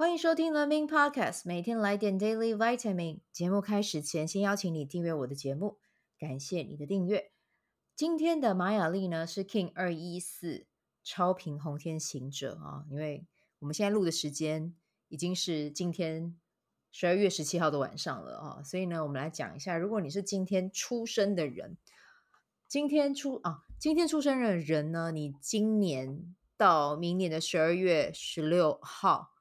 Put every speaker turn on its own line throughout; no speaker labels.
欢迎收听 The Min Podcast，每天来点 Daily Vitamin。节目开始前，先邀请你订阅我的节目，感谢你的订阅。今天的马雅历呢是 King 二一四超频红天行者啊，因为我们现在录的时间已经是今天十二月十七号的晚上了啊，所以呢，我们来讲一下，如果你是今天出生的人，今天出啊，今天出生的人呢，你今年到明年的十二月十六号。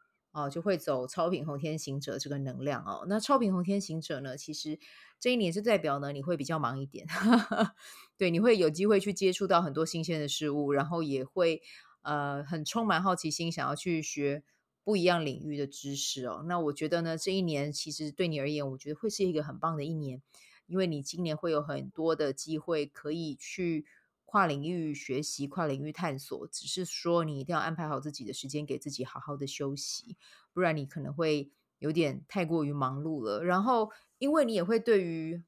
哦，就会走超品红天行者这个能量哦。那超品红天行者呢，其实这一年是代表呢，你会比较忙一点，对，你会有机会去接触到很多新鲜的事物，然后也会呃很充满好奇心，想要去学不一样领域的知识哦。那我觉得呢，这一年其实对你而言，我觉得会是一个很棒的一年，因为你今年会有很多的机会可以去。跨领域学习，跨领域探索，只是说你一定要安排好自己的时间，给自己好好的休息，不然你可能会有点太过于忙碌了。然后，因为你也会对于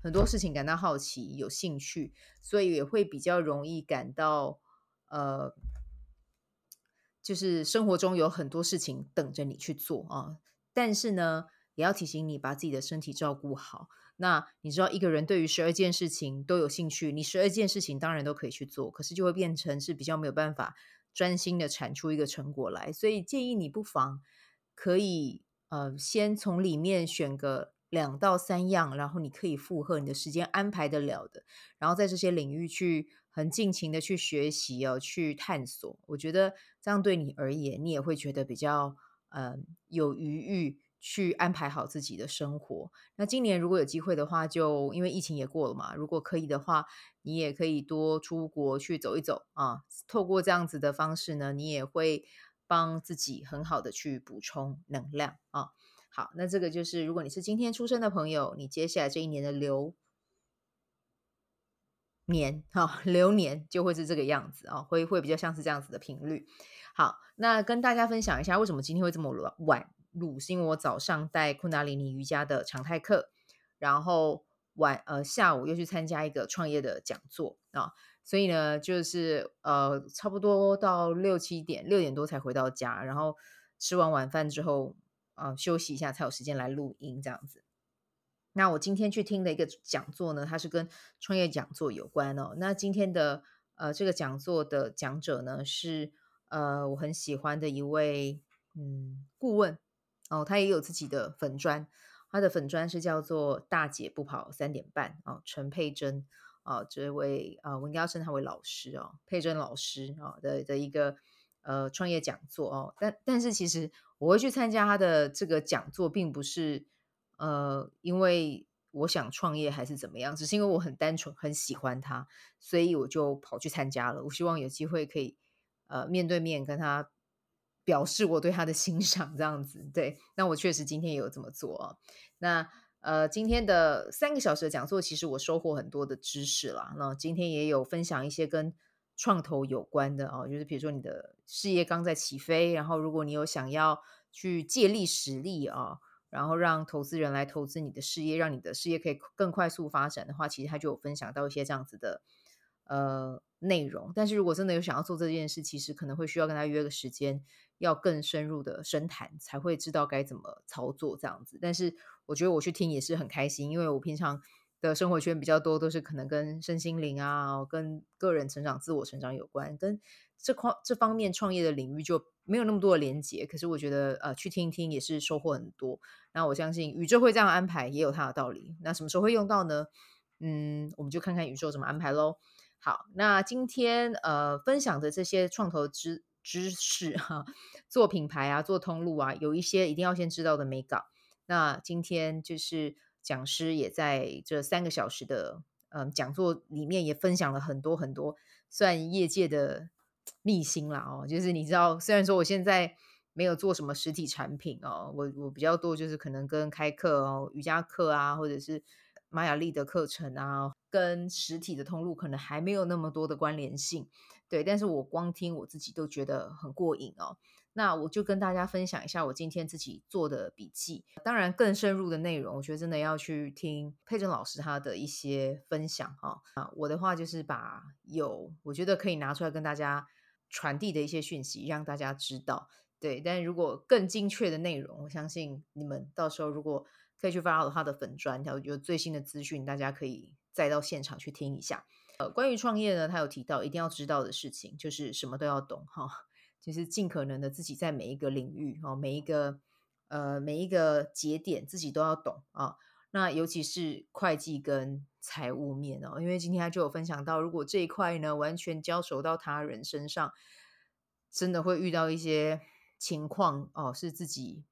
很多事情感到好奇、有兴趣，所以也会比较容易感到，呃，就是生活中有很多事情等着你去做啊。但是呢，也要提醒你，把自己的身体照顾好。那你知道，一个人对于十二件事情都有兴趣，你十二件事情当然都可以去做，可是就会变成是比较没有办法专心的产出一个成果来。所以建议你不妨可以呃，先从里面选个两到三样，然后你可以负荷你的时间安排得了的，然后在这些领域去很尽情的去学习哦，去探索。我觉得这样对你而言，你也会觉得比较呃有余裕。去安排好自己的生活。那今年如果有机会的话，就因为疫情也过了嘛，如果可以的话，你也可以多出国去走一走啊。透过这样子的方式呢，你也会帮自己很好的去补充能量啊。好，那这个就是如果你是今天出生的朋友，你接下来这一年的流年哈，流年就会是这个样子啊，会会比较像是这样子的频率。好，那跟大家分享一下为什么今天会这么晚。录是因为我早上带昆达里尼瑜伽的常态课，然后晚呃下午又去参加一个创业的讲座啊，所以呢就是呃差不多到六七点六点多才回到家，然后吃完晚饭之后啊、休息一下才有时间来录音这样子。那我今天去听的一个讲座呢，它是跟创业讲座有关哦。那今天的呃这个讲座的讲者呢是呃我很喜欢的一位嗯顾问。哦，他也有自己的粉专，他的粉专是叫做“大姐不跑三点半”哦，陈佩珍哦，这位啊，我应该要称他为老师哦，佩珍老师啊、哦、的的一个呃创业讲座哦，但但是其实我会去参加他的这个讲座，并不是呃因为我想创业还是怎么样，只是因为我很单纯很喜欢他，所以我就跑去参加了。我希望有机会可以呃面对面跟他。表示我对他的欣赏，这样子对。那我确实今天也有这么做。那呃，今天的三个小时的讲座，其实我收获很多的知识啦。那今天也有分享一些跟创投有关的哦，就是比如说你的事业刚在起飞，然后如果你有想要去借力使力啊，然后让投资人来投资你的事业，让你的事业可以更快速发展的话，其实他就有分享到一些这样子的呃内容。但是如果真的有想要做这件事，其实可能会需要跟他约个时间。要更深入的深谈，才会知道该怎么操作这样子。但是我觉得我去听也是很开心，因为我平常的生活圈比较多，都是可能跟身心灵啊、跟个人成长、自我成长有关，跟这块这方面创业的领域就没有那么多的连接。可是我觉得呃，去听一听也是收获很多。那我相信宇宙会这样安排，也有它的道理。那什么时候会用到呢？嗯，我们就看看宇宙怎么安排喽。好，那今天呃分享的这些创投知。知识哈，做品牌啊，做通路啊，有一些一定要先知道的眉角。那今天就是讲师也在这三个小时的嗯讲座里面也分享了很多很多算业界的秘辛啦哦，就是你知道，虽然说我现在没有做什么实体产品哦，我我比较多就是可能跟开课哦，瑜伽课啊，或者是玛雅历的课程啊，跟实体的通路可能还没有那么多的关联性。对，但是我光听我自己都觉得很过瘾哦。那我就跟大家分享一下我今天自己做的笔记。当然，更深入的内容，我觉得真的要去听佩珍老师他的一些分享哈。啊，我的话就是把有我觉得可以拿出来跟大家传递的一些讯息，让大家知道。对，但如果更精确的内容，我相信你们到时候如果可以去 follow 他的粉专，他有最新的资讯，大家可以再到现场去听一下。呃，关于创业呢，他有提到一定要知道的事情，就是什么都要懂哈，就是尽可能的自己在每一个领域哦，每一个呃每一个节点自己都要懂啊。那尤其是会计跟财务面哦，因为今天他就有分享到，如果这一块呢完全交手到他人身上，真的会遇到一些情况哦，是自己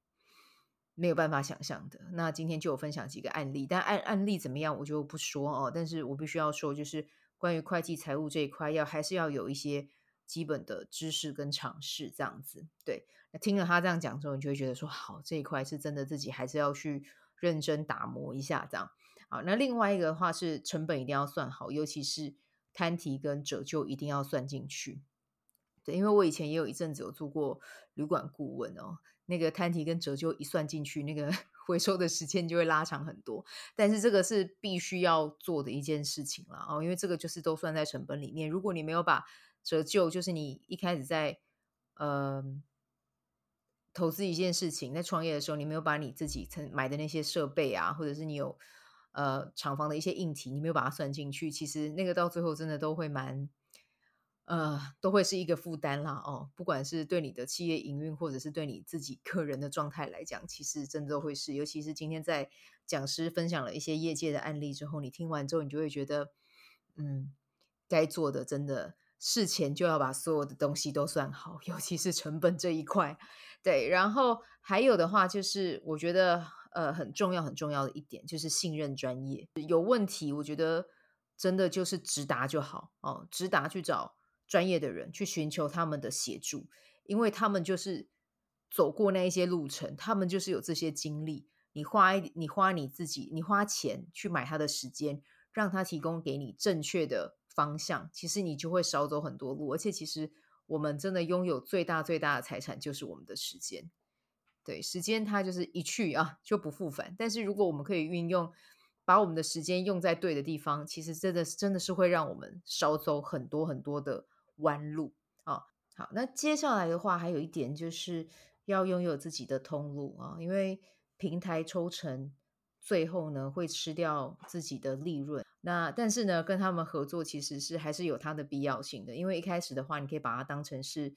没有办法想象的。那今天就有分享几个案例，但案案例怎么样我就不说哦，但是我必须要说，就是。关于会计财务这一块，要还是要有一些基本的知识跟常识，这样子。对，那听了他这样讲之后，你就会觉得说，好，这一块是真的，自己还是要去认真打磨一下，这样。好，那另外一个的话是成本一定要算好，尤其是摊提跟折旧一定要算进去。对，因为我以前也有一阵子有做过旅馆顾问哦，那个摊提跟折旧一算进去，那个。回收的时间就会拉长很多，但是这个是必须要做的一件事情了哦，因为这个就是都算在成本里面。如果你没有把折旧，就是你一开始在呃投资一件事情，在创业的时候，你没有把你自己曾买的那些设备啊，或者是你有呃厂房的一些硬体，你没有把它算进去，其实那个到最后真的都会蛮。呃，都会是一个负担啦，哦，不管是对你的企业营运，或者是对你自己个人的状态来讲，其实真的会是。尤其是今天在讲师分享了一些业界的案例之后，你听完之后，你就会觉得，嗯，该做的真的事前就要把所有的东西都算好，尤其是成本这一块。对，然后还有的话就是，我觉得呃很重要很重要的一点就是信任专业，有问题，我觉得真的就是直达就好哦，直达去找。专业的人去寻求他们的协助，因为他们就是走过那一些路程，他们就是有这些经历。你花，你花你自己，你花钱去买他的时间，让他提供给你正确的方向，其实你就会少走很多路。而且，其实我们真的拥有最大最大的财产就是我们的时间。对，时间它就是一去啊就不复返。但是如果我们可以运用，把我们的时间用在对的地方，其实真的真的是会让我们少走很多很多的。弯路啊、好，那接下来的话还有一点就是要拥有自己的通路啊、因为平台抽成最后呢会吃掉自己的利润。那但是呢，跟他们合作其实是还是有它的必要性的，因为一开始的话，你可以把它当成是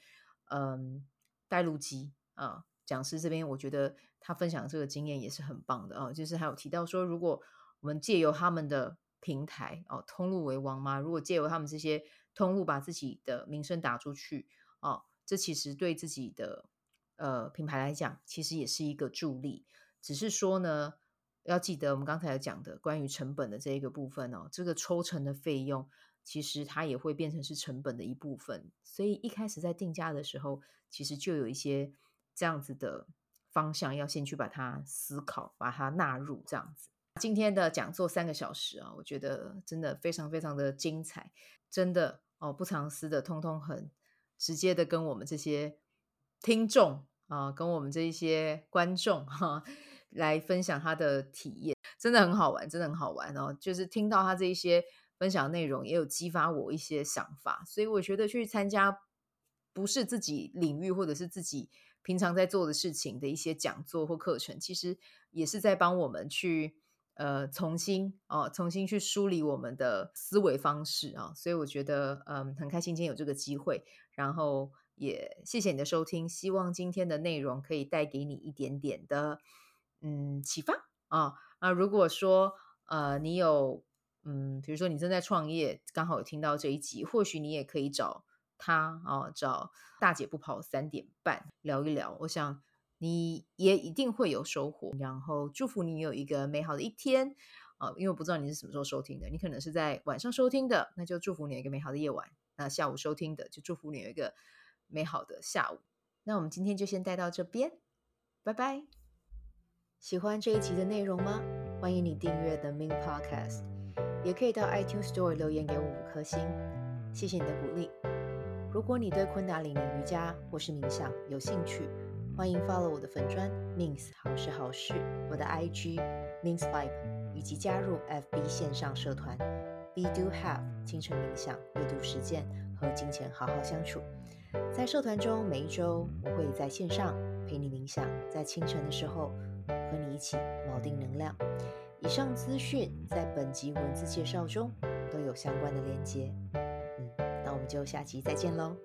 嗯带路机啊。讲师这边我觉得他分享这个经验也是很棒的啊，就是还有提到说，如果我们借由他们的平台哦，通路为王嘛，如果借由他们这些。通路把自己的名声打出去哦，这其实对自己的呃品牌来讲，其实也是一个助力。只是说呢，要记得我们刚才讲的关于成本的这一个部分哦，这个抽成的费用其实它也会变成是成本的一部分。所以一开始在定价的时候，其实就有一些这样子的方向，要先去把它思考，把它纳入这样子。今天的讲座三个小时啊，我觉得真的非常非常的精彩，真的。哦，不藏私的，通通很直接的跟我们这些听众啊，跟我们这一些观众哈、来分享他的体验，真的很好玩，真的很好玩哦。就是听到他这一些分享内容，也有激发我一些想法，所以我觉得去参加不是自己领域或者是自己平常在做的事情的一些讲座或课程，其实也是在帮我们去。呃，重新哦，重新去梳理我们的思维方式啊、所以我觉得嗯，很开心今天有这个机会，然后也谢谢你的收听，希望今天的内容可以带给你一点点的嗯启发啊、那如果说呃你有嗯，比如说你正在创业，刚好有听到这一集，或许你也可以找他啊、哦，找大姐不跑三点半聊一聊，我想。你也一定会有收获，然后祝福你有一个美好的一天啊！因为我不知道你是什么时候收听的，你可能是在晚上收听的，那就祝福你有一个美好的夜晚；那下午收听的，就祝福你有一个美好的下午。那我们今天就先带到这边，拜拜！喜欢这一集的内容吗？欢迎你订阅 The Min Podcast，也可以到 iTunes Store 留言给我五颗星，谢谢你的鼓励。如果你对昆达里尼瑜伽或是冥想有兴趣，欢迎 follow 我的粉砖 Mins 好事好事，我的 IG Mins Vibe，以及加入 FB 线上社团 Be Do Have 清晨冥想、阅读实践和金钱好好相处。在社团中，每一周我会在线上陪你冥想，在清晨的时候和你一起锚定能量。以上资讯在本集文字介绍中都有相关的链接。嗯，那我们就下集再见喽。